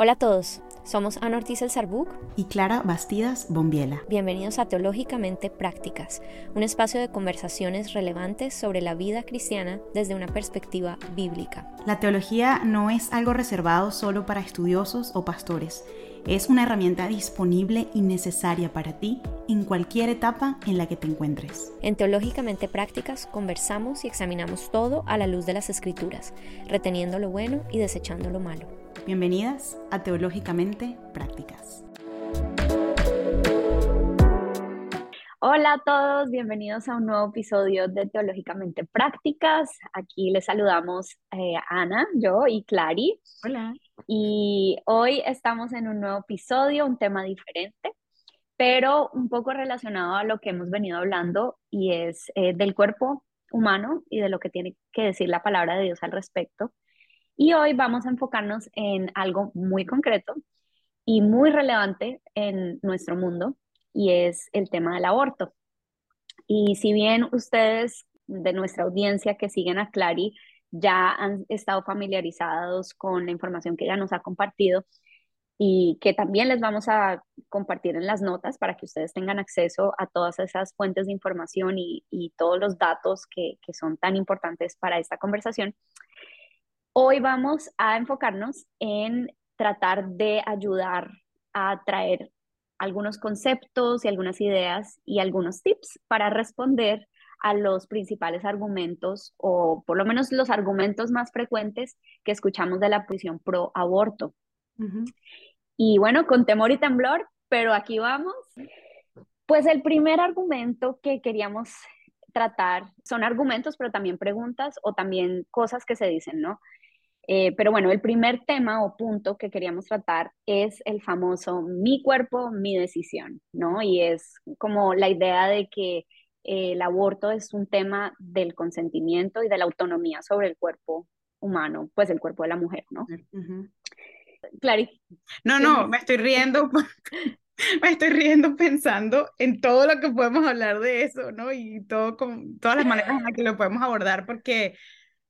Hola a todos, somos Ana Ortiz El Sarbuc y Clara Bastidas Bombiela. Bienvenidos a Teológicamente Prácticas, un espacio de conversaciones relevantes sobre la vida cristiana desde una perspectiva bíblica. La teología no es algo reservado solo para estudiosos o pastores. Es una herramienta disponible y necesaria para ti en cualquier etapa en la que te encuentres. En Teológicamente Prácticas conversamos y examinamos todo a la luz de las escrituras, reteniendo lo bueno y desechando lo malo. Bienvenidas a Teológicamente Prácticas. Hola a todos, bienvenidos a un nuevo episodio de Teológicamente Prácticas. Aquí les saludamos eh, Ana, yo y Clary. Hola. Y hoy estamos en un nuevo episodio, un tema diferente, pero un poco relacionado a lo que hemos venido hablando y es eh, del cuerpo humano y de lo que tiene que decir la palabra de Dios al respecto. Y hoy vamos a enfocarnos en algo muy concreto y muy relevante en nuestro mundo y es el tema del aborto. Y si bien ustedes de nuestra audiencia que siguen a Clary ya han estado familiarizados con la información que ella nos ha compartido y que también les vamos a compartir en las notas para que ustedes tengan acceso a todas esas fuentes de información y, todos los datos que, que son tan importantes para esta conversación. Hoy vamos a enfocarnos en tratar de ayudar a traer algunos conceptos y algunas ideas y algunos tips para responder a los principales argumentos o por lo menos los argumentos más frecuentes que escuchamos de la posición pro aborto. Y bueno, con temor y temblor, pero aquí vamos. Pues el primer argumento que queríamos tratar son argumentos, pero también preguntas o también cosas que se dicen, ¿no? Eh, pero bueno, el primer tema o punto que queríamos tratar es el famoso mi cuerpo, mi decisión, ¿no? Y es como la idea de que eh, el aborto es un tema del consentimiento y de la autonomía sobre el cuerpo humano, pues el cuerpo de la mujer, ¿no? No, no, me estoy riendo. me estoy riendo pensando en todo lo que podemos hablar de eso, ¿no? Y todo con, todas las maneras en las que lo podemos abordar, porque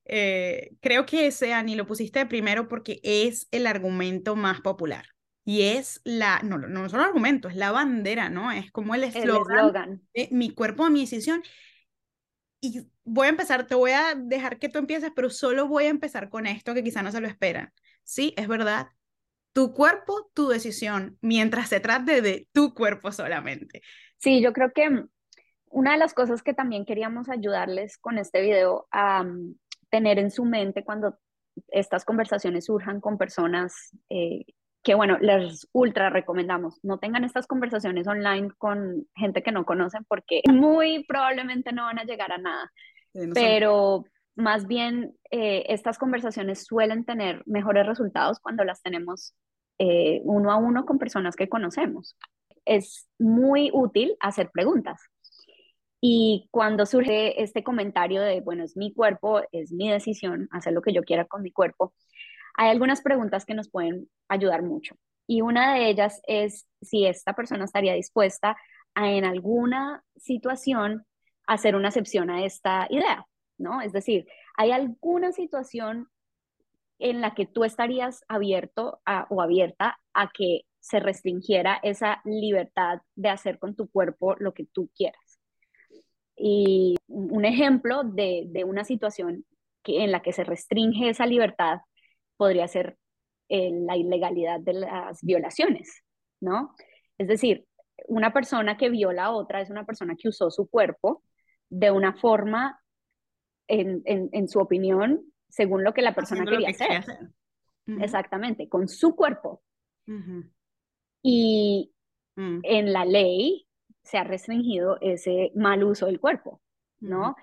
eh, creo que ese, Ani, lo pusiste primero porque es el argumento más popular. Y es la, no, no un argumento, es la bandera, ¿no? Es como el eslogan de mi cuerpo, mi decisión. Y voy a empezar, te voy a dejar que tú empieces, pero solo voy a empezar con esto que quizá no se lo esperan. Sí, es verdad. Tu cuerpo, tu decisión, mientras se trate de tu cuerpo solamente. Sí, yo creo que una de las cosas que también queríamos ayudarles con este video a, tener en su mente cuando estas conversaciones surjan con personas eh, que, bueno, les ultra recomendamos, no tengan estas conversaciones online con gente que no conocen porque muy probablemente no van a llegar a nada. Pero más bien eh, estas conversaciones suelen tener mejores resultados cuando las tenemos eh, uno a uno con personas que conocemos. Es muy útil hacer preguntas. Y cuando surge este comentario de, bueno, es mi cuerpo, es mi decisión, hacer lo que yo quiera con mi cuerpo, hay algunas preguntas que nos pueden ayudar mucho. Y una de ellas es si esta persona estaría dispuesta a en alguna situación hacer una excepción a esta idea, ¿no? Es decir, ¿hay alguna situación en la que tú estarías abierto o abierta a que se restringiera esa libertad de hacer con tu cuerpo lo que tú quieras? Y un ejemplo de, de una situación que, en la que se restringe esa libertad podría ser eh, la ilegalidad de las violaciones, ¿no? Es decir, una persona que viola a otra es una persona que usó su cuerpo de una forma, en, en, en su opinión, según lo que la persona quería hacer. Exactamente, con su cuerpo. Y mm. en la ley se ha restringido ese mal uso del cuerpo, ¿no?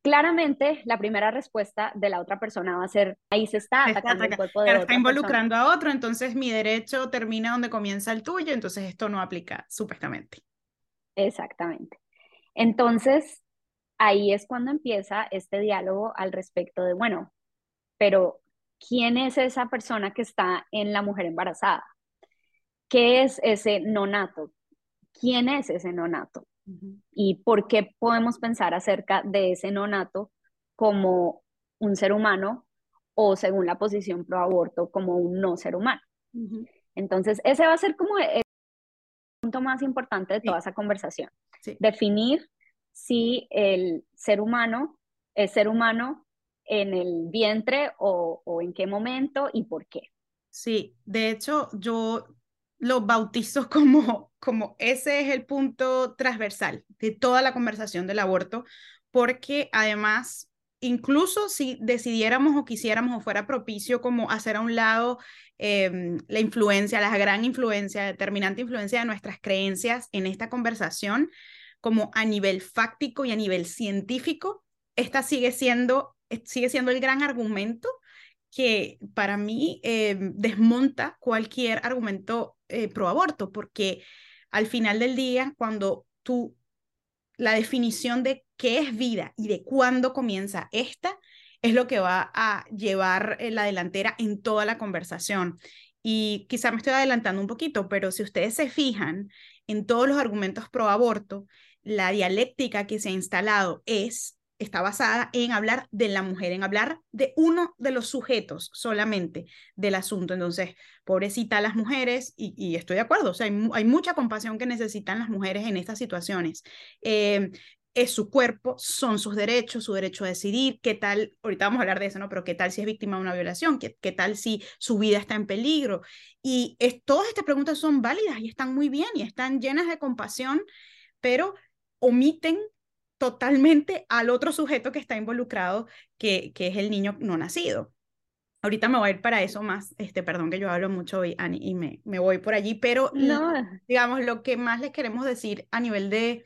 Claramente, la primera respuesta de la otra persona va a ser, ahí se está atacando el cuerpo de otra Está involucrando a otro, entonces mi derecho termina donde comienza el tuyo, entonces esto no aplica, supuestamente. Exactamente. Entonces, ahí es cuando empieza este diálogo al respecto de, bueno, pero ¿quién es esa persona que está en la mujer embarazada? ¿Qué es ese nonato? Quién es ese nonato y por qué podemos pensar acerca de ese nonato como un ser humano o según la posición pro aborto como un no ser humano. Entonces, ese va a ser como el punto más importante de toda esa conversación. Definir si el ser humano es ser humano en el vientre o, o en qué momento y por qué. Sí, de hecho, yo lo bautizo como, como ese es el punto transversal de toda la conversación del aborto, porque además, incluso si decidiéramos o quisiéramos o fuera propicio como hacer a un lado em, la influencia, la gran influencia, determinante influencia de nuestras creencias en esta conversación, como a nivel fáctico y a nivel científico, esta sigue siendo, sigue siendo el gran argumento que para mí em, desmonta cualquier argumento eh, pro aborto, porque al final del día, cuando tú, la definición de qué es vida y de cuándo comienza esta, es lo que va a llevar eh, la delantera en toda la conversación. Y quizá me estoy adelantando un poquito, pero si ustedes se fijan en todos los argumentos pro aborto, la dialéctica que se ha instalado es está basada en hablar de la mujer, en hablar de uno de los sujetos solamente del asunto. Entonces, pobrecita las mujeres, y, estoy de acuerdo, o sea, hay, mucha compasión que necesitan las mujeres en estas situaciones. Eh, es su cuerpo, son sus derechos, su derecho a decidir, qué tal, ahorita vamos a hablar de eso, ¿no? Pero qué tal si es víctima de una violación, qué, qué tal si su vida está en peligro. Y todas estas preguntas son válidas y están muy bien y están llenas de compasión, pero omiten totalmente al otro sujeto que está involucrado, que, que es el niño no nacido. Ahorita me voy a ir para eso más, este, perdón que yo hablo mucho hoy, Ani, y me, me voy por allí, pero digamos, lo que más les queremos decir a nivel de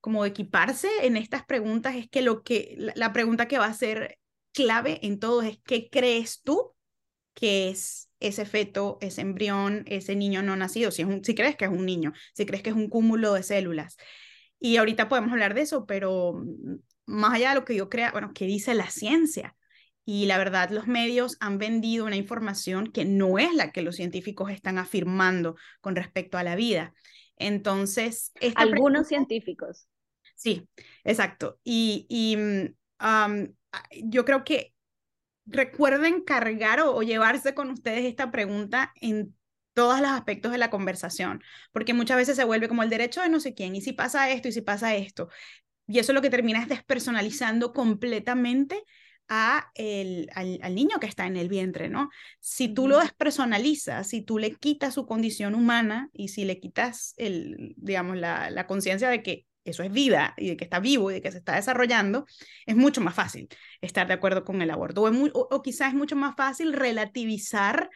como equiparse en estas preguntas es que lo que, la, pregunta que va a ser clave en todo es ¿qué crees tú que es ese feto, ese embrión, ese niño no nacido? Si, es un, si crees que es un niño, si crees que es un cúmulo de células. Y ahorita podemos hablar de eso, pero mm, más allá de lo que yo crea, bueno, ¿qué dice la ciencia? Y la verdad, los medios han vendido una información que no es la que los científicos están afirmando con respecto a la vida. Entonces, algunos científicos. Sí, exacto. Y, y mm, yo creo que recuerden cargar o, o, llevarse con ustedes esta pregunta en todos los aspectos de la conversación, porque muchas veces se vuelve como el derecho de no sé quién, y si pasa esto, y si pasa esto. Y eso lo que termina es despersonalizando completamente a el, al, niño que está en el vientre, ¿no? Si tú lo despersonalizas, si tú le quitas su condición humana y si le quitas, el, digamos, la, la conciencia de que eso es vida y de que está vivo y de que se está desarrollando, es mucho más fácil estar de acuerdo con el aborto. O, o quizás es mucho más fácil relativizar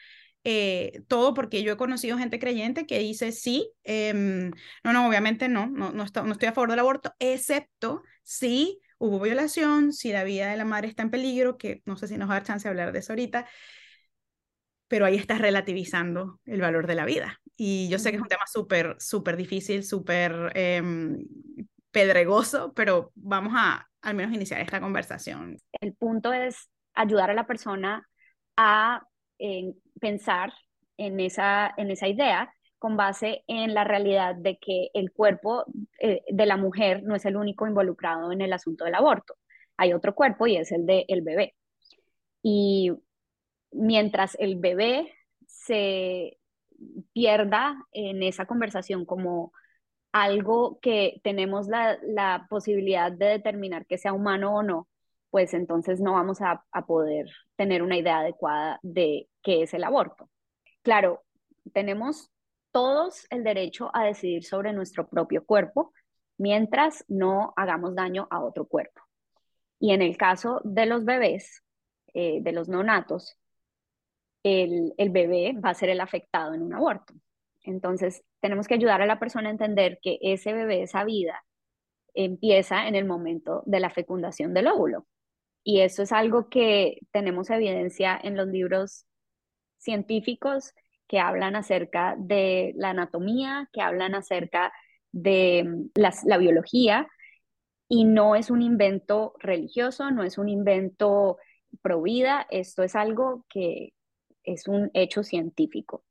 eh, todo porque yo he conocido gente creyente que dice sí, em, no, no, obviamente no, no, no, no estoy a favor del aborto, excepto si hubo violación, si la vida de la madre está en peligro, que no sé si nos va a dar chance de hablar de eso ahorita, pero ahí estás relativizando el valor de la vida. Y yo sé que es un tema súper, súper difícil, súper em, pedregoso, pero vamos a al menos iniciar esta conversación. El punto es ayudar a la persona a pensar en esa, en esa idea con base en la realidad de que el cuerpo eh, de la mujer no es el único involucrado en el asunto del aborto. Hay otro cuerpo y es el del el bebé. Y mientras el bebé se pierda en esa conversación como algo que tenemos la, la posibilidad de determinar que sea humano o no, pues entonces no vamos a, poder tener una idea adecuada de qué es el aborto. Claro, tenemos todos el derecho a decidir sobre nuestro propio cuerpo mientras no hagamos daño a otro cuerpo. Y en el caso de los bebés, eh, de los neonatos, el, el bebé va a ser el afectado en un aborto. Entonces, tenemos que ayudar a la persona a entender que ese bebé, esa vida, empieza en el momento de la fecundación del óvulo. Y eso es algo que tenemos evidencia en los libros científicos que hablan acerca de la anatomía, que hablan acerca de mm, la biología, y no es un invento religioso, no es un invento pro vida, esto es algo que es un hecho científico.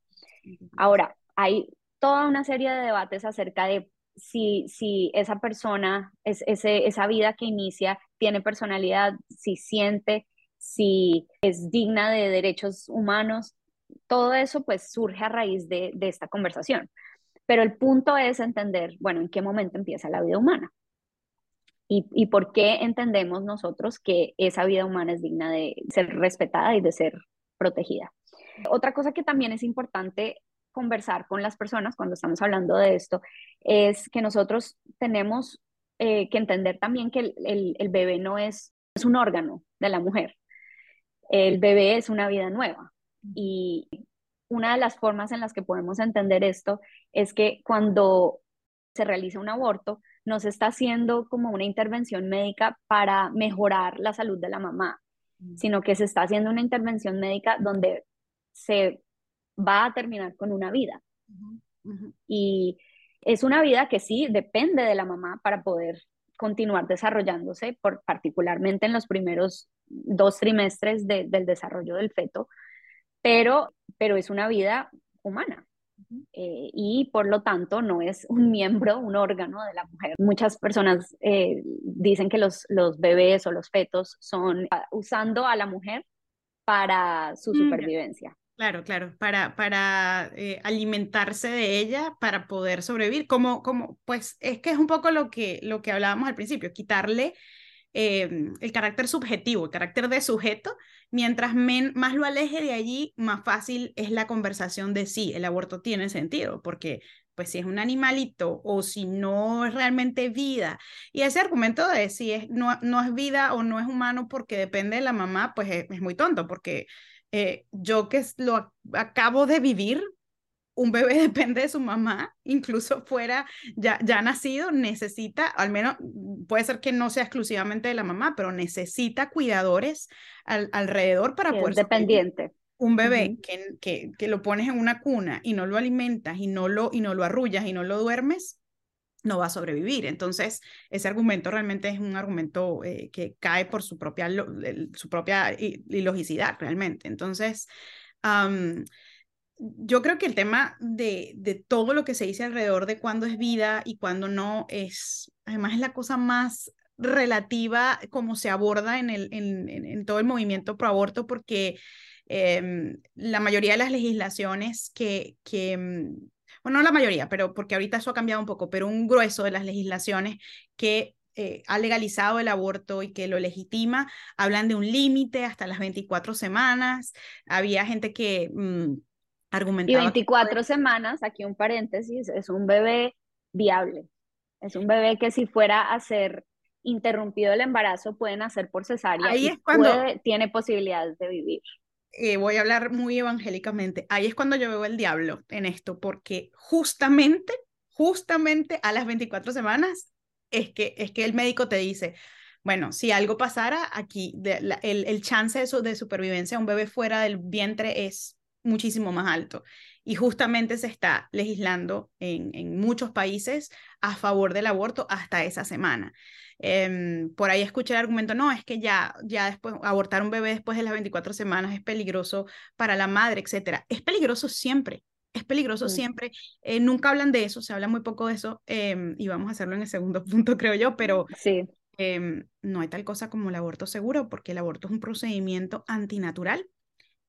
Ahora, hay toda una serie de debates acerca de si, si esa persona, es, ese, esa vida que inicia, tiene personalidad, si siente, si es digna de derechos humanos, todo eso pues surge a raíz de, esta conversación. Pero el punto es entender, bueno, en qué momento empieza la vida humana y, y por qué entendemos nosotros que esa vida humana es digna de ser respetada y de ser protegida. Otra cosa que también es importante conversar con las personas cuando estamos hablando de esto es que nosotros tenemos eh, que entender también que el, el, bebé no es, es un órgano de la mujer. El bebé es una vida nueva. Y una de las formas en las que podemos entender esto es que cuando se realiza un aborto, no se está haciendo como una intervención médica para mejorar la salud de la mamá, sino que se está haciendo una intervención médica donde se va a terminar con una vida. Y es una vida que sí depende de la mamá para poder continuar desarrollándose, por, particularmente en los primeros dos trimestres del desarrollo del feto, pero, pero es una vida humana. Eh, y por lo tanto no es un miembro, un órgano de la mujer. Muchas personas eh, dicen que los, los bebés o los fetos son usando a la mujer para su supervivencia. Claro, claro, para, para eh, alimentarse de ella, para poder sobrevivir, como, como, pues es que es un poco lo que, lo que hablábamos al principio, quitarle em, el carácter subjetivo, el carácter de sujeto, mientras más lo aleje de allí, más fácil es la conversación de sí, el aborto tiene sentido, porque pues si es un animalito o si no es realmente vida. Y ese argumento de si es, no, no es vida o no es humano porque depende de la mamá, pues es muy tonto, porque eh, yo que lo acabo de vivir, un bebé depende de su mamá, incluso fuera ya, ya nacido, necesita, al menos puede ser que no sea exclusivamente de la mamá, pero necesita cuidadores alrededor para poder... dependiente. Un bebé que, que, que, lo pones en una cuna y no lo alimentas y no lo, y no lo arrullas y no lo duermes, no va a sobrevivir. Entonces, ese argumento realmente es un argumento eh, que cae por su propia, su propia ilogicidad, realmente. Entonces, yo creo que el tema de, de, todo lo que se dice alrededor de cuándo es vida y cuándo no es, además es la cosa más relativa como se aborda en, el, en, en, todo el movimiento pro aborto, porque em, la mayoría de las legislaciones que, que mm, bueno, no la mayoría, pero porque ahorita eso ha cambiado un poco, pero un grueso de las legislaciones que eh, ha legalizado el aborto y que lo legitima, hablan de un límite hasta las 24 semanas. Había gente que mm, argumentaba. Y 24 semanas, aquí un paréntesis, es un bebé viable. Es un bebé que si fuera a ser interrumpido el embarazo, pueden hacer por cesárea Ahí es cuando... tiene posibilidades de vivir. Eh, voy a hablar muy evangélicamente, ahí es cuando yo veo el diablo en esto, porque justamente, justamente a las 24 semanas es que, es que el médico te dice, bueno, si algo pasara aquí, el, el chance de, de supervivencia de un bebé fuera del vientre es muchísimo más alto. Y justamente se está legislando en, en muchos países a favor del aborto hasta esa semana. Em, por ahí escuché el argumento, no, es que ya, ya después, abortar un bebé después de las 24 semanas es peligroso para la madre, etcétera. Es peligroso siempre, es peligroso siempre. Eh, nunca hablan de eso, se habla muy poco de eso, em, y vamos a hacerlo en el segundo punto, creo yo, pero sí. Em, no hay tal cosa como el aborto seguro, porque el aborto es un procedimiento antinatural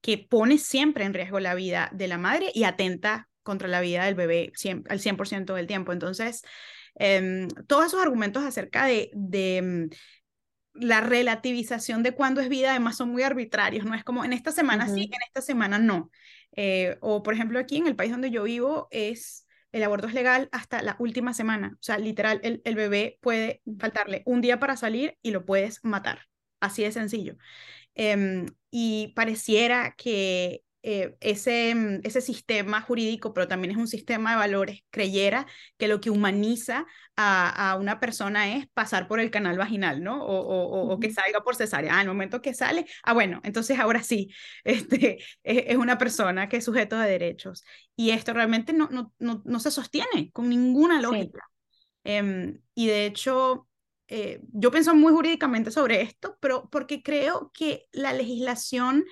que pone siempre en riesgo la vida de la madre y atenta contra la vida del bebé al 100% del tiempo. Entonces, Em, todos esos argumentos acerca de, de mm, la relativización de cuándo es vida, además son muy arbitrarios, no es como en esta semana sí, en esta semana no. Eh, o por ejemplo aquí en el país donde yo vivo es el aborto es legal hasta la última semana, o sea, literal, el, el bebé puede faltarle un día para salir y lo puedes matar, así de sencillo. Em, y pareciera que eh, ese, mm, ese sistema jurídico, pero también es un sistema de valores, creyera que lo que humaniza a, a una persona es pasar por el canal vaginal, ¿no? O, o, o que salga por cesárea. Ah, el momento que sale, ah, bueno, entonces ahora sí, este, es, una persona que es sujeto de derechos. Y esto realmente no, no, no, no se sostiene con ninguna lógica. Em, y de hecho, eh, yo pienso muy jurídicamente sobre esto, pero porque creo que la legislación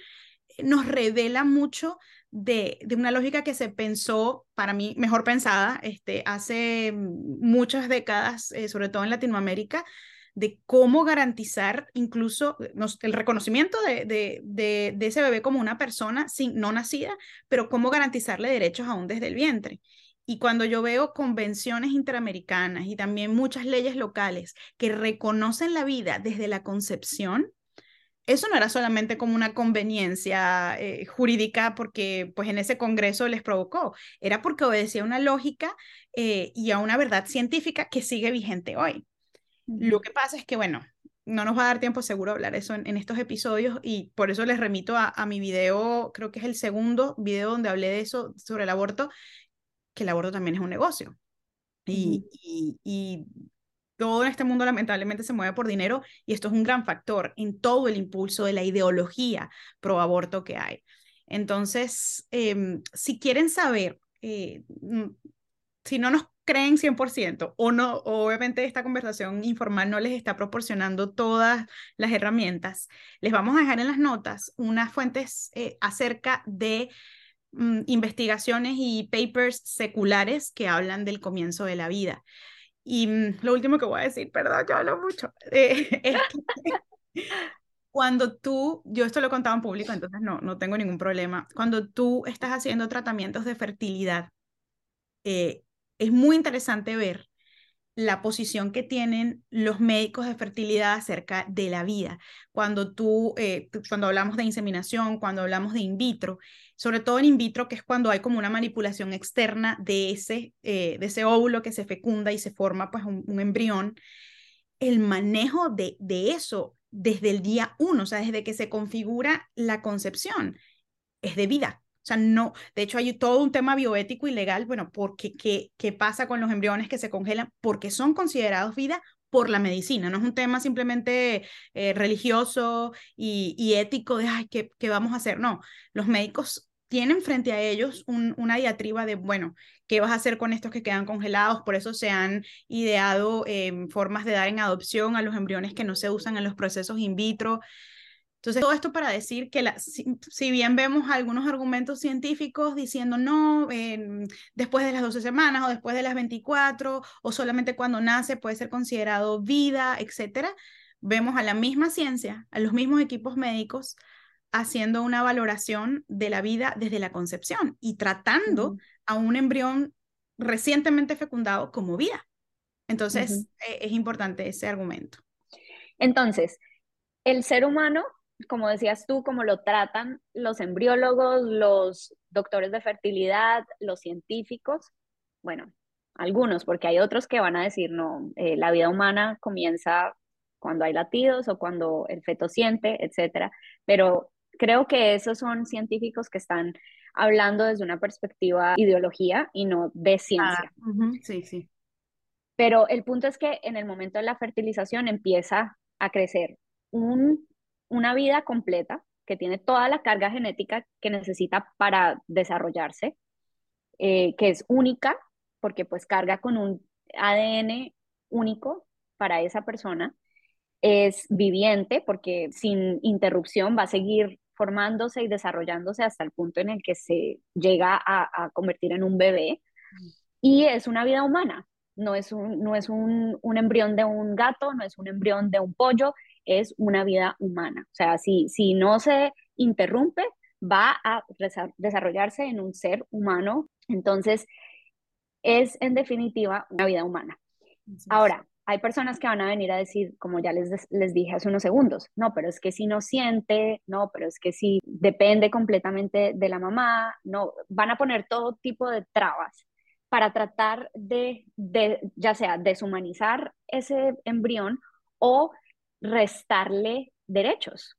nos revela mucho de, una lógica que se pensó, para mí, mejor pensada, este, hace muchas décadas, eh, sobre todo en Latinoamérica, de cómo garantizar incluso el reconocimiento de, de, ese bebé como una persona sin, no nacida, pero cómo garantizarle derechos aún desde el vientre. Y cuando yo veo convenciones interamericanas y también muchas leyes locales que reconocen la vida desde la concepción, eso no era solamente como una conveniencia eh, jurídica porque pues en ese congreso les provocó, era porque obedecía una lógica eh, y a una verdad científica que sigue vigente hoy. Lo que pasa es que, bueno, no nos va a dar tiempo seguro hablar eso en, estos episodios y por eso les remito a, a, mi video, creo que es el segundo video donde hablé de eso, sobre el aborto, que el aborto también es un negocio. Y, y, todo en este mundo lamentablemente se mueve por dinero y esto es un gran factor en todo el impulso de la ideología pro aborto que hay. Entonces, em, si quieren saber, eh, si no nos creen 100% o no, obviamente esta conversación informal no les está proporcionando todas las herramientas, les vamos a dejar en las notas unas fuentes eh, acerca de Mm, investigaciones y papers seculares que hablan del comienzo de la vida. Y mm, lo último que voy a decir, perdón, yo hablo mucho, eh, es que cuando tú, yo esto lo he en público, entonces no, no tengo ningún problema, cuando tú estás haciendo tratamientos de fertilidad, eh, es muy interesante ver la posición que tienen los médicos de fertilidad acerca de la vida. Cuando tú, eh, cuando hablamos de inseminación, cuando hablamos de in vitro, sobre todo en in vitro, que es cuando hay como una manipulación externa de ese, eh, de ese óvulo que se fecunda y se forma pues un, embrión, el manejo de, de eso desde el día uno, o sea, desde que se configura la concepción, es de vida. Sea, no, de hecho hay todo un tema bioético y legal, bueno, porque qué, qué pasa con los embriones que se congelan, porque son considerados vida por la medicina, no es un tema simplemente eh, religioso y, y, ético de, ay, ¿qué, ¿qué, vamos a hacer? No, los médicos tienen frente a ellos una diatriba de, bueno, ¿qué vas a hacer con estos que quedan congelados? Por eso se han ideado em, formas de dar en adopción a los embriones que no se usan en los procesos in vitro. Entonces, todo esto para decir que la, si, bien vemos algunos argumentos científicos diciendo no, después de las 12 semanas o después de las 24 o solamente cuando nace puede ser considerado vida, etcétera, vemos a la misma ciencia, a los mismos equipos médicos haciendo una valoración de la vida desde la concepción y tratando a un embrión recientemente fecundado como vida. Entonces, e, es importante ese argumento. Entonces, el ser humano, como decías tú, como lo tratan los embriólogos, los doctores de fertilidad, los científicos, bueno, algunos, porque hay otros que van a decir, no, eh, la vida humana comienza cuando hay latidos o cuando el feto siente, etcétera, pero creo que esos son científicos que están hablando desde una perspectiva ideología y no de ah, ciencia. sí, sí. Pero el punto es que en el momento de la fertilización empieza a crecer un, una vida completa que tiene toda la carga genética que necesita para desarrollarse, eh, que es única, porque pues carga con un ADN único para esa persona, es viviente, porque sin interrupción va a seguir formándose y desarrollándose hasta el punto en el que se llega a, convertir en un bebé. Y es una vida humana, no es, un, no es un, embrión de un gato, no es un embrión de un pollo, es una vida humana. O sea, si, si no se interrumpe, va a desarrollarse en un ser humano. Entonces, es en definitiva una vida humana. Ahora, hay personas que van a venir a decir, como ya les, les dije hace unos segundos, no, pero es que si no siente, no, pero es que si depende completamente de la mamá, no, van a poner todo tipo de trabas para tratar de, de ya sea deshumanizar ese embrión o restarle derechos.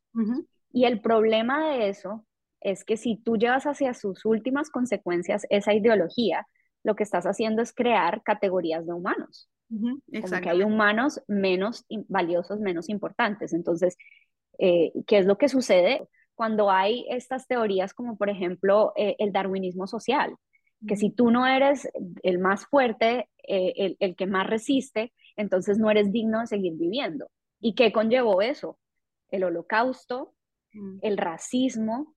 Y el problema de eso es que si tú llevas hacia sus últimas consecuencias esa ideología, lo que estás haciendo es crear categorías de humanos como que hay humanos menos valiosos, menos importantes. Entonces, eh, ¿qué es lo que sucede cuando hay estas teorías como por ejemplo eh, el darwinismo social? Que si tú no eres el más fuerte, eh, el, el, que más resiste, entonces no eres digno de seguir viviendo. ¿Y qué conllevó eso? El holocausto, mm. el racismo,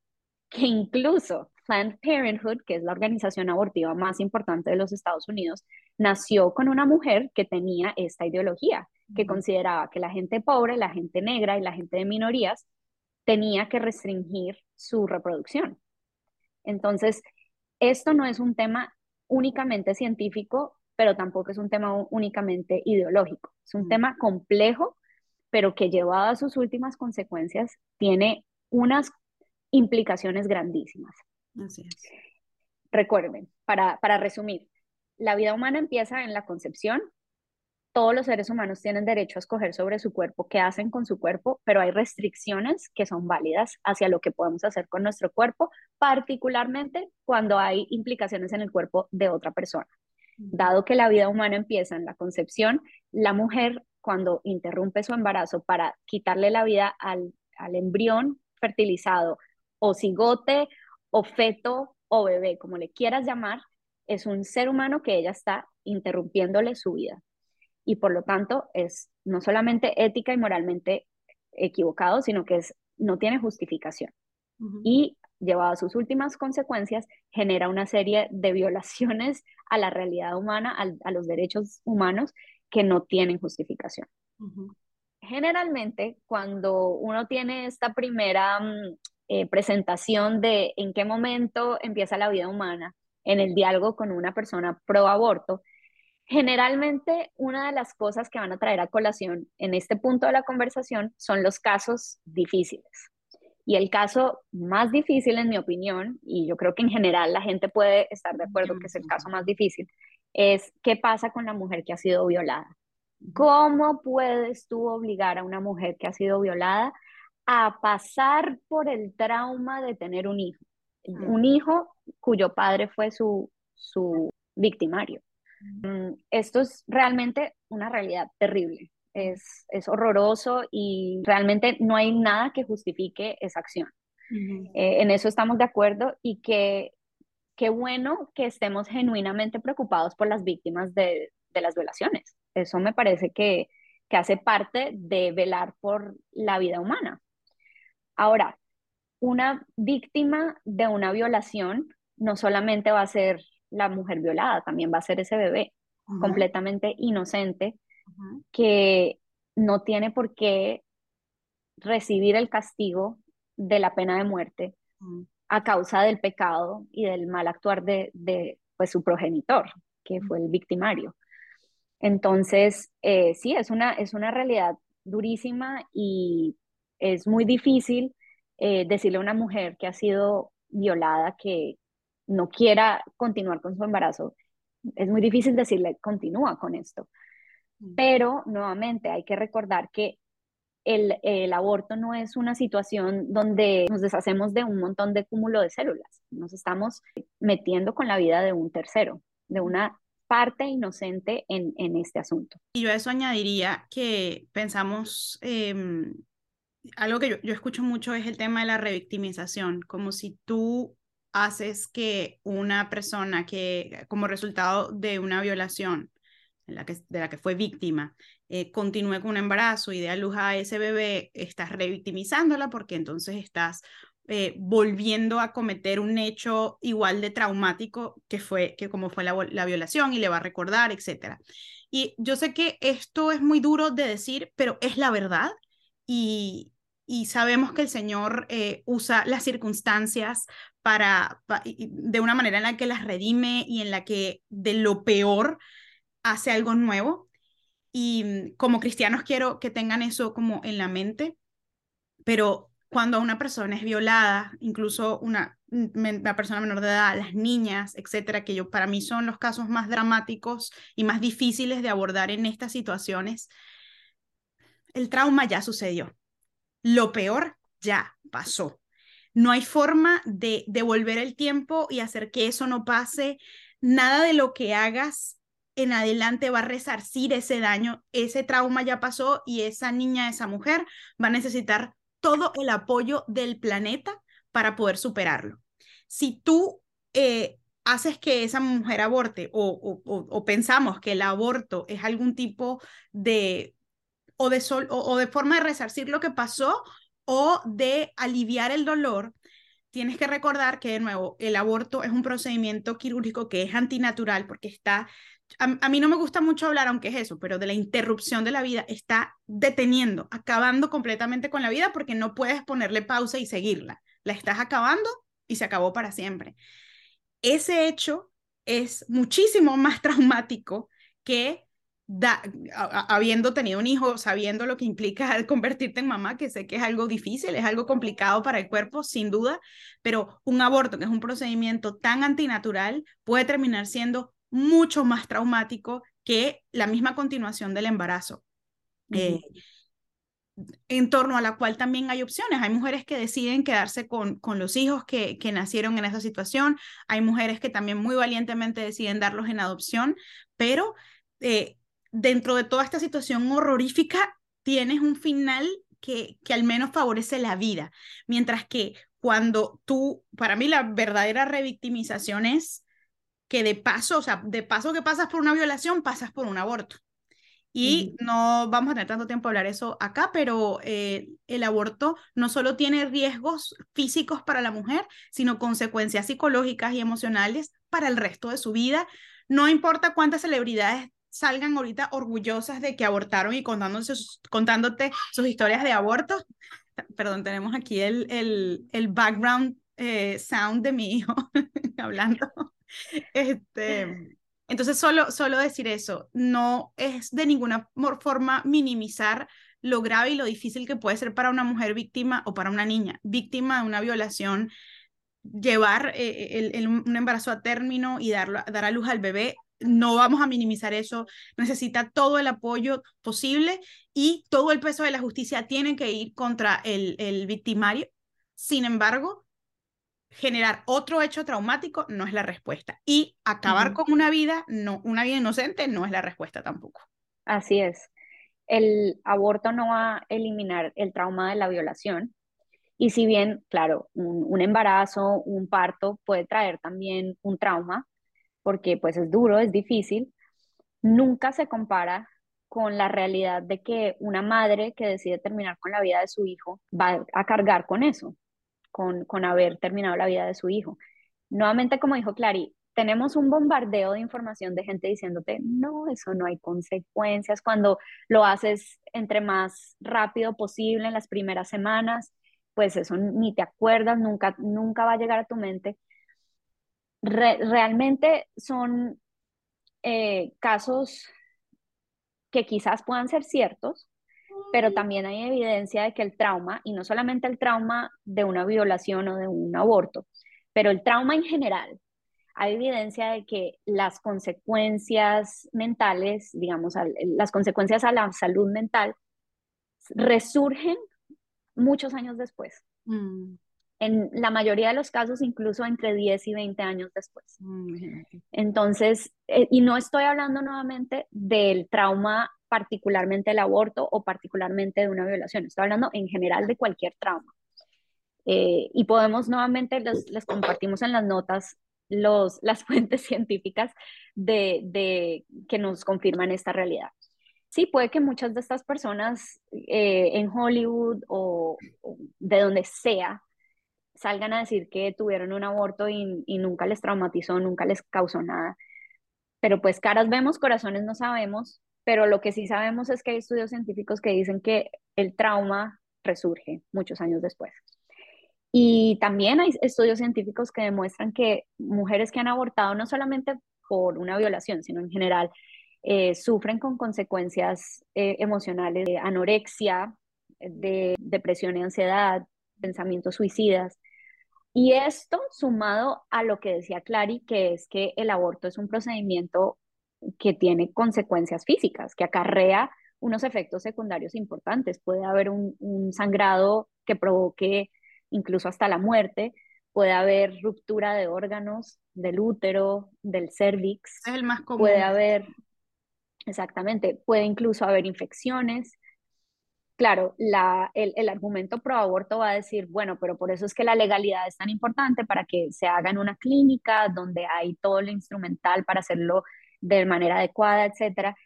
que incluso Planned Parenthood, que es la organización abortiva más importante de los Estados Unidos, nació con una mujer que tenía esta ideología, que consideraba que la gente pobre, la gente negra y la gente de minorías tenía que restringir su reproducción. Entonces, esto no es un tema únicamente científico, pero tampoco es un tema únicamente ideológico. Es un tema complejo, pero que llevado a sus últimas consecuencias tiene unas implicaciones grandísimas. Así es. Recuerden, para, para resumir, la vida humana empieza en la concepción, todos los seres humanos tienen derecho a escoger sobre su cuerpo qué hacen con su cuerpo, pero hay restricciones que son válidas hacia lo que podemos hacer con nuestro cuerpo, particularmente cuando hay implicaciones en el cuerpo de otra persona. Dado que la vida humana empieza en la concepción, la mujer cuando interrumpe su embarazo para quitarle la vida al, al embrión fertilizado o cigote o feto o bebé, como le quieras llamar, es un ser humano que ella está interrumpiéndole su vida y por lo tanto es no solamente ética y moralmente equivocado, sino que es, no tiene justificación. Y llevado a sus últimas consecuencias, genera una serie de violaciones a la realidad humana, a, los derechos humanos que no tienen justificación. Generalmente, cuando uno tiene esta primera mm, eh, presentación de en qué momento empieza la vida humana en el diálogo con una persona pro aborto, Generalmente, una de las cosas que van a traer a colación en este punto de la conversación son los casos difíciles. Y el caso más difícil, en mi opinión, y yo creo que en general la gente puede estar de acuerdo que es el caso más difícil, es qué pasa con la mujer que ha sido violada. ¿Cómo puedes tú obligar a una mujer que ha sido violada a pasar por el trauma de tener un hijo? Un hijo cuyo padre fue su, su victimario. Mm, esto es realmente una realidad terrible. Es, es, horroroso y realmente no hay nada que justifique esa acción. Eh, en eso estamos de acuerdo y que qué bueno que estemos genuinamente preocupados por las víctimas de, de las violaciones. Eso me parece que, que hace parte de velar por la vida humana. Ahora, una víctima de una violación no solamente va a ser la mujer violada, también va a ser ese bebé completamente inocente que no tiene por qué recibir el castigo de la pena de muerte a causa del pecado y del mal actuar de, de pues, su progenitor, que fue el victimario. Entonces, eh, sí, es una, es una realidad durísima y es muy difícil eh, decirle a una mujer que ha sido violada que, no quiera continuar con su embarazo, es muy difícil decirle continúa con esto. Mm. Pero nuevamente hay que recordar que el, aborto no es una situación donde nos deshacemos de un montón de cúmulo de células, nos estamos metiendo con la vida de un tercero, de una parte inocente en, en este asunto. Y yo a eso añadiría que pensamos, em, algo que yo, yo escucho mucho es el tema de la revictimización, como si tú haces que una persona que como resultado de una violación la que, de la que fue víctima eh, continúe con un embarazo y dé a luz a ese bebé, estás revictimizándola porque entonces estás eh, volviendo a cometer un hecho igual de traumático que fue que como fue la, la violación y le va a recordar, etc. Y yo sé que esto es muy duro de decir, pero es la verdad y, y sabemos que el Señor eh, usa las circunstancias para, de una manera en la que las redime y en la que de lo peor hace algo nuevo. Y mm, como cristianos quiero que tengan eso como en la mente, pero cuando una persona es violada, incluso una, una persona menor de edad, las niñas, etcétera, que yo, para mí son los casos más dramáticos y más difíciles de abordar en estas situaciones, el trauma ya sucedió. Lo peor ya pasó. No hay forma de devolver el tiempo y hacer que eso no pase. Nada de lo que hagas en adelante va a resarcir ese daño. Ese trauma ya pasó y esa niña, esa mujer va a necesitar todo el apoyo del planeta para poder superarlo. Si tú eh, haces que esa mujer aborte o, o, pensamos que el aborto es algún tipo de o de, sol, o de forma de resarcir lo que pasó o de aliviar el dolor, tienes que recordar que, de nuevo, el aborto es un procedimiento quirúrgico que es antinatural porque está, a, mí no me gusta mucho hablar, aunque es eso, pero de la interrupción de la vida, está deteniendo, acabando completamente con la vida porque no puedes ponerle pausa y seguirla. La estás acabando y se acabó para siempre. Ese hecho es muchísimo más traumático que habiendo tenido un hijo, sabiendo lo que implica convertirte en mamá, que sé que es algo difícil, es algo complicado para el cuerpo, sin duda, pero un aborto, que es un procedimiento tan antinatural, puede terminar siendo mucho más traumático que la misma continuación del embarazo. Eh, en torno a la cual también hay opciones. Hay mujeres que deciden quedarse con, con los hijos que, que nacieron en esa situación, hay mujeres que también muy valientemente deciden darlos en adopción, pero eh, dentro de toda esta situación horrorífica, tienes un final que, que al menos favorece la vida, mientras que cuando tú, para mí la verdadera revictimización es que de paso, o sea, de paso que pasas por una violación, pasas por un aborto. Y no vamos a tener tanto tiempo a hablar eso acá, pero eh, el aborto no solo tiene riesgos físicos para la mujer, sino consecuencias psicológicas y emocionales para el resto de su vida. No importa cuántas celebridades salgan ahorita orgullosas de que abortaron y contándote sus historias de aborto. Perdón, tenemos aquí el, el, el background eh, sound de mi hijo hablando. Este, entonces, solo, solo decir eso, no es de ninguna forma minimizar lo grave y lo difícil que puede ser para una mujer víctima o para una niña víctima de una violación llevar eh, el, un embarazo a término y dar, dar a luz al bebé no vamos a minimizar eso, necesita todo el apoyo posible y todo el peso de la justicia tiene que ir contra el, el victimario. Sin embargo, generar otro hecho traumático no es la respuesta y acabar con una vida, no, una vida inocente no es la respuesta tampoco. Así es. El aborto no va a eliminar el trauma de la violación. Y si bien, claro, un embarazo, un parto puede traer también un trauma, porque pues es duro, es difícil, nunca se compara con la realidad de que una madre que decide terminar con la vida de su hijo va a cargar con eso, con, con haber terminado la vida de su hijo. Nuevamente, como dijo Clary, tenemos un bombardeo de información de gente diciéndote, no, eso no hay consecuencias, cuando lo haces entre más rápido posible en las primeras semanas, pues eso ni te acuerdas, nunca, nunca va a llegar a tu mente realmente son eh, casos que quizás puedan ser ciertos, pero también hay evidencia de que el trauma, y no solamente el trauma de una violación o de un aborto, pero el trauma en general, hay evidencia de que las consecuencias mentales, digamos, las consecuencias a la salud mental, resurgen muchos años después. Mm en la mayoría de los casos incluso entre 10 y 20 años después. Mm, Entonces, eh, y no estoy hablando nuevamente del trauma particularmente del aborto o particularmente de una violación, estoy hablando en general de cualquier trauma. Eh, y podemos nuevamente, les, compartimos en las notas los, las fuentes científicas de, de, que nos confirman esta realidad. Sí, puede que muchas de estas personas eh, en Hollywood o, o de donde sea, salgan a decir que tuvieron un aborto y, nunca les traumatizó, nunca les causó nada. Pero pues caras vemos, corazones no sabemos, pero lo que sí sabemos es que hay estudios científicos que dicen que el trauma resurge muchos años después. Y también hay estudios científicos que demuestran que mujeres que han abortado no solamente por una violación, sino en general, eh, sufren con consecuencias eh, emocionales de anorexia, de depresión y ansiedad, pensamientos suicidas. Y esto sumado a lo que decía Clary, que es que el aborto es un procedimiento que tiene consecuencias físicas, que acarrea unos efectos secundarios importantes. Puede haber un, sangrado que provoque incluso hasta la muerte, puede haber ruptura de órganos del útero, del cervix. Es el más común. Puede haber, exactamente, puede incluso haber infecciones claro, el, argumento pro aborto va a decir, bueno, pero por eso es que la legalidad es tan importante para que se haga en una clínica donde hay todo lo instrumental para hacerlo de manera adecuada, etcétera.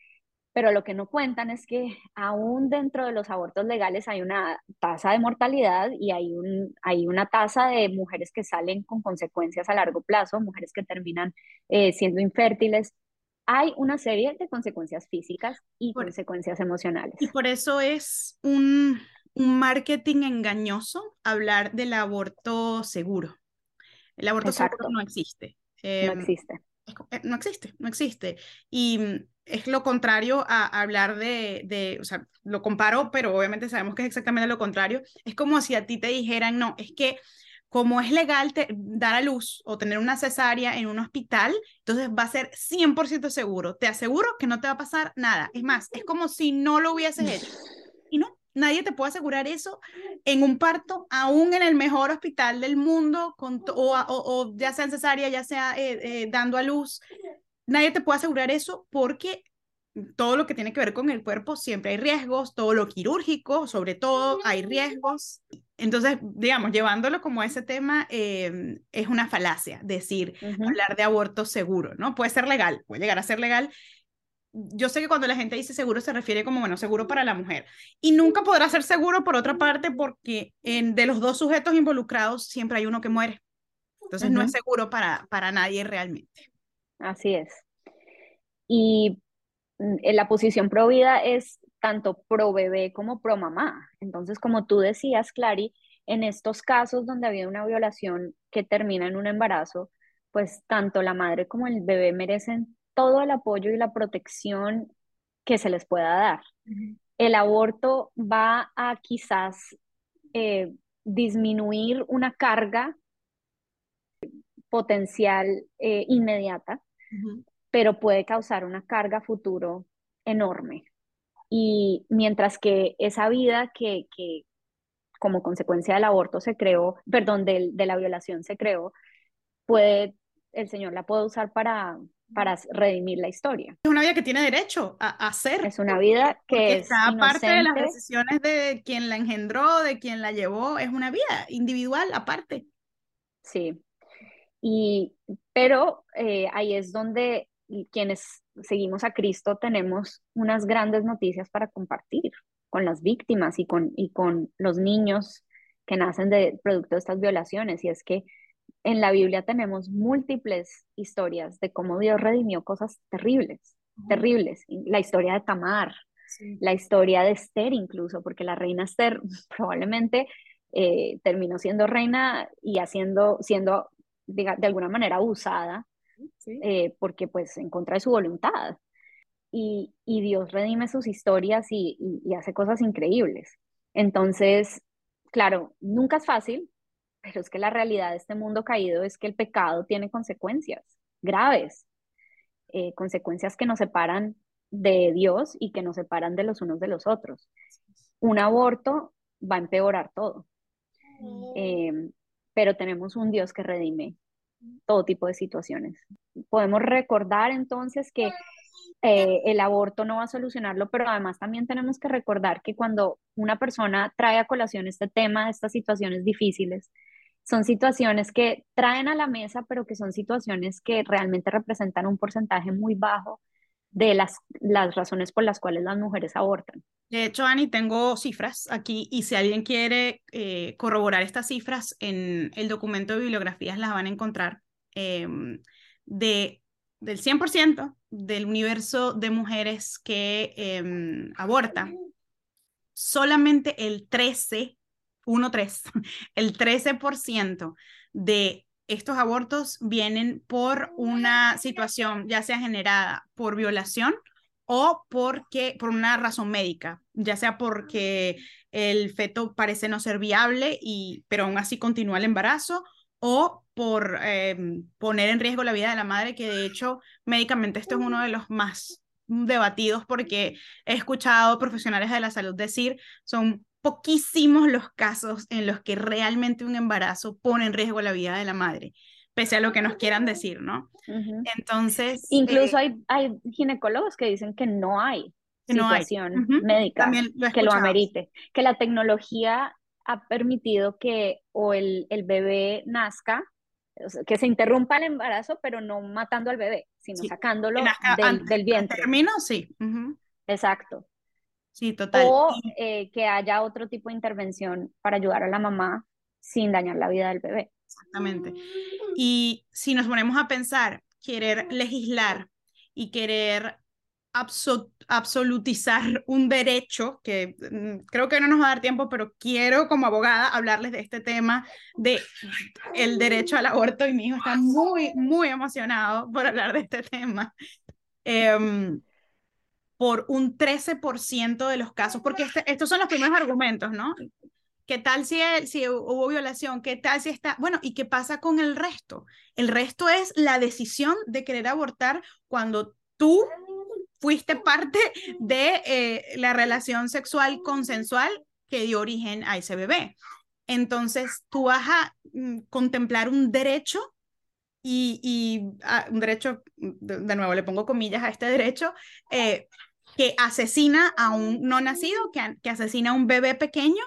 pero lo que no cuentan es que aún dentro de los abortos legales hay una tasa de mortalidad y hay, un, hay una tasa de mujeres que salen con consecuencias a largo plazo, mujeres que terminan eh, siendo infértiles. Hay una serie de consecuencias físicas y consecuencias emocionales. Y por eso es un, un marketing engañoso hablar del aborto seguro. El aborto seguro no existe. no em, existe. Eh, no existe, no existe. Y mm, es lo contrario a hablar de, de, o sea, lo comparo, pero obviamente sabemos que es exactamente lo contrario. Es como si a ti te dijeran, no, es que como es legal dar a luz o tener una cesárea en un hospital, entonces va a ser 100% seguro. Te aseguro que no te va a pasar nada. Es más, es como si no lo hubieses hecho. Nadie te puede asegurar eso en un parto, aún en el mejor hospital del mundo, con o, o, ya sea en cesárea, ya sea eh, eh, dando a luz nadie te puede asegurar eso porque todo lo que tiene que ver con el cuerpo siempre hay riesgos, todo lo quirúrgico, sobre todo, hay riesgos. Entonces, digamos, llevándolo como ese tema, em, es una falacia decir, hablar de aborto seguro, ¿no? Puede ser legal, puede llegar a ser legal. Yo sé que cuando la gente dice seguro se refiere como, bueno, seguro para la mujer. Y nunca podrá ser seguro por otra parte porque en, de los dos sujetos involucrados siempre hay uno que muere. Entonces no es seguro para, para nadie realmente. Así es. Y mm, en la posición pro vida es tanto pro bebé como pro mamá. Entonces, como tú decías, Clary, en estos casos donde había una violación que termina en un embarazo, pues tanto la madre como el bebé merecen todo el apoyo y la protección que se les pueda dar. El aborto va a quizás eh, disminuir una carga potencial eh, inmediata, pero puede causar una carga futuro enorme. Y mientras que esa vida que, que como consecuencia del aborto se creó, perdón, de, de, la violación se creó, puede, el Señor la puede usar para, para redimir la historia. Es una vida que tiene derecho a, hacer. Es una vida que está aparte de las decisiones de quien la engendró, de quien la llevó, es una vida individual aparte. Sí, y, pero eh, ahí es donde quienes seguimos a Cristo tenemos unas grandes noticias para compartir con las víctimas y con, y con los niños que nacen de producto de estas violaciones. Y es que en la Biblia tenemos múltiples historias de cómo Dios redimió cosas terribles, terribles. La historia de Tamar, la historia de Esther incluso, porque la reina Esther probablemente eh, terminó siendo reina y haciendo, siendo de, alguna manera abusada, eh, porque pues en contra de su voluntad. Y, y Dios redime sus historias y, y, hace cosas increíbles. Entonces, claro, nunca es fácil, pero es que la realidad de este mundo caído es que el pecado tiene consecuencias graves, eh, consecuencias que nos separan de Dios y que nos separan de los unos de los otros. Un aborto va a empeorar todo. Eh, pero tenemos un Dios que redime todo tipo de situaciones. Podemos recordar entonces que eh, el aborto no va a solucionarlo, pero además también tenemos que recordar que cuando una persona trae a colación este tema estas situaciones difíciles, son situaciones que traen a la mesa, pero que son situaciones que realmente representan un porcentaje muy bajo de las, las razones por las cuales las mujeres abortan. De hecho, Ani, tengo cifras aquí y si alguien quiere eh, corroborar estas cifras en el documento de bibliografías las van a encontrar. Em, de, del 100% del universo de mujeres que eh, aborta, solamente el 13, 1-3, el 13% de estos abortos vienen por una situación ya sea generada por violación o porque por una razón médica, ya sea porque el feto parece no ser viable y pero aún así continúa el embarazo o por em, poner en riesgo la vida de la madre, que de hecho médicamente esto es uno de los más debatidos porque he escuchado profesionales de la salud decir son poquísimos los casos en los que realmente un embarazo pone en riesgo la vida de la madre, pese a lo que nos quieran decir, ¿no? Entonces... Incluso eh, hay, hay ginecólogos que dicen que no hay situación médica que lo amerite, que la tecnología ha permitido que o el, el bebé nazca, que se interrumpa el embarazo, pero no matando al bebé, sino sacándolo del, del, vientre. Termino, sí. Exacto. Sí, total. O eh, que haya otro tipo de intervención para ayudar a la mamá sin dañar la vida del bebé. Exactamente. Y si nos ponemos a pensar, querer legislar y querer absolutizar un derecho, que mm, creo que no nos va a dar tiempo, pero quiero como abogada hablarles de este tema de el derecho al aborto y mi hijo está muy, muy emocionado por hablar de este tema. Em, por un 13% de los casos, porque este, estos son los primeros argumentos, ¿no? ¿Qué tal si, si hubo violación? ¿Qué tal si está? Bueno, ¿y qué pasa con el resto? El resto es la decisión de querer abortar cuando tú fuiste parte de eh, la relación sexual consensual que dio origen a ese bebé. Entonces, tú vas a mm, contemplar un derecho y, ah, un derecho, de, nuevo le pongo comillas a este derecho, eh, que asesina a un no nacido, que, que asesina a un bebé pequeño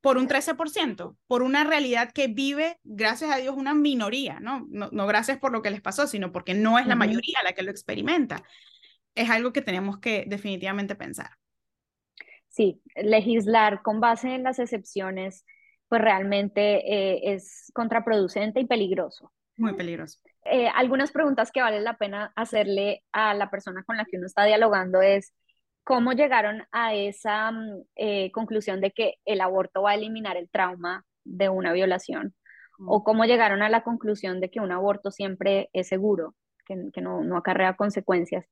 por un 13%, por una realidad que vive, gracias a Dios, una minoría, ¿no? No, gracias por lo que les pasó, sino porque no es la mayoría la que lo experimenta. Es algo que tenemos que definitivamente pensar. Sí, legislar con base en las excepciones, pues realmente eh, es contraproducente y peligroso. Muy peligroso. Eh, algunas preguntas que vale la pena hacerle a la persona con la que uno está dialogando es, ¿cómo llegaron a esa mm, eh, conclusión de que el aborto va a eliminar el trauma de una violación? ¿O mm. cómo llegaron a la conclusión de que un aborto siempre es seguro, que, que no, no, acarrea consecuencias?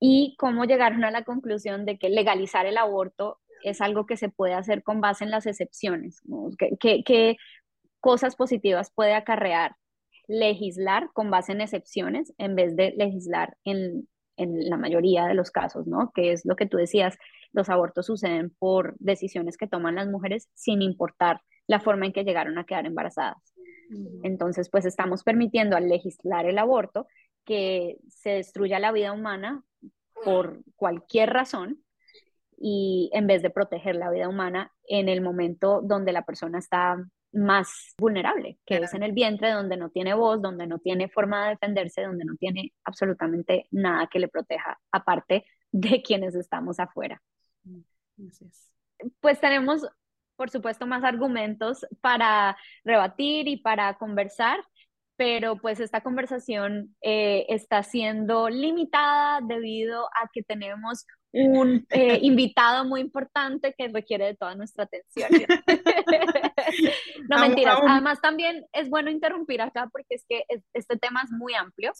¿Y cómo llegaron a la conclusión de que legalizar el aborto es algo que se puede hacer con base en las excepciones? ¿Qué, qué cosas positivas puede acarrear legislar con base en excepciones en vez de legislar en, en la mayoría de los casos, ¿no? Que es lo que tú decías, los abortos suceden por decisiones que toman las mujeres sin importar la forma en que llegaron a quedar embarazadas. Entonces, pues estamos permitiendo al legislar el aborto que se destruya la vida humana por cualquier razón y en vez de proteger la vida humana en el momento donde la persona está más vulnerable, que es en el vientre, donde no tiene voz, donde no tiene forma de defenderse, donde no tiene absolutamente nada que le proteja, aparte de quienes estamos afuera. Mm, pues tenemos, por supuesto, más argumentos para rebatir y para conversar, pero pues esta conversación eh, está siendo limitada debido a que tenemos un eh, invitado muy importante que requiere de toda nuestra atención. no mentiras. Además también es bueno interrumpir acá porque es que este tema es muy amplio.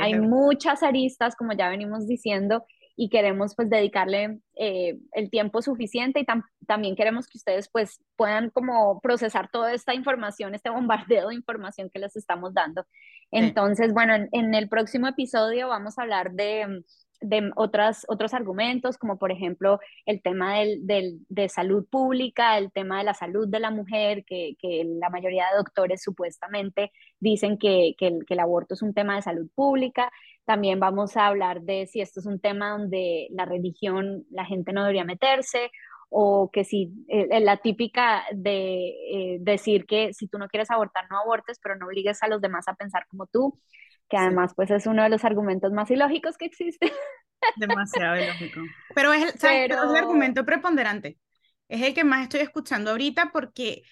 Hay muchas aristas, como ya venimos diciendo, y queremos pues dedicarle eh, el tiempo suficiente y también queremos que ustedes pues puedan como procesar toda esta información, este bombardeo de información que les estamos dando. Entonces, bueno, en el próximo episodio vamos a hablar de de otras, otros argumentos, como por ejemplo el tema del, del, de salud pública, el tema de la salud de la mujer, que, que la mayoría de doctores supuestamente dicen que, que, el, que, el, aborto es un tema de salud pública. También vamos a hablar de si esto es un tema donde la religión, la gente no debería meterse, o que si eh, la típica de eh, decir que si tú no quieres abortar, no abortes, pero no obligues a los demás a pensar como tú que además pues es uno de los argumentos más ilógicos que existen. Demasiado ilógico. Pero es, el, Pero... es el argumento preponderante. Es el que más estoy escuchando ahorita porque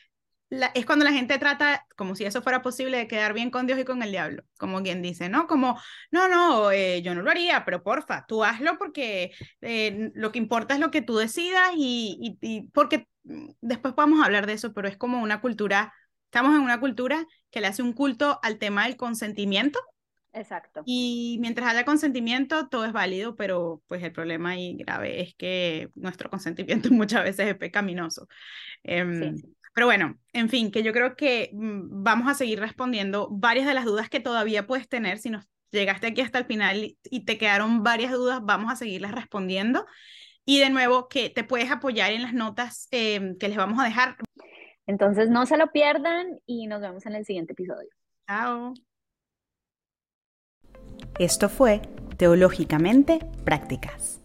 la, es cuando la gente trata, como si eso fuera posible, de quedar bien con Dios y con el diablo, como quien dice, ¿no? Como, no, no, eh, yo no lo haría, pero porfa, tú hazlo porque eh, lo que importa es lo que tú decidas y, y, y porque después podemos hablar de eso, pero es como una cultura, estamos en una cultura que le hace un culto al tema del consentimiento Exacto. Y mientras haya consentimiento, todo es válido, pero pues el problema ahí grave es que nuestro consentimiento muchas veces es pecaminoso. Em, pero bueno, en fin, que yo creo que mm, vamos a seguir respondiendo varias de las dudas que todavía puedes tener. Si nos llegaste aquí hasta el final y te quedaron varias dudas, vamos a seguirlas respondiendo. Y de nuevo, que te puedes apoyar en las notas em, que les vamos a dejar. Entonces, no se lo pierdan y nos vemos en el siguiente episodio. Chao. Esto fue Teológicamente Prácticas.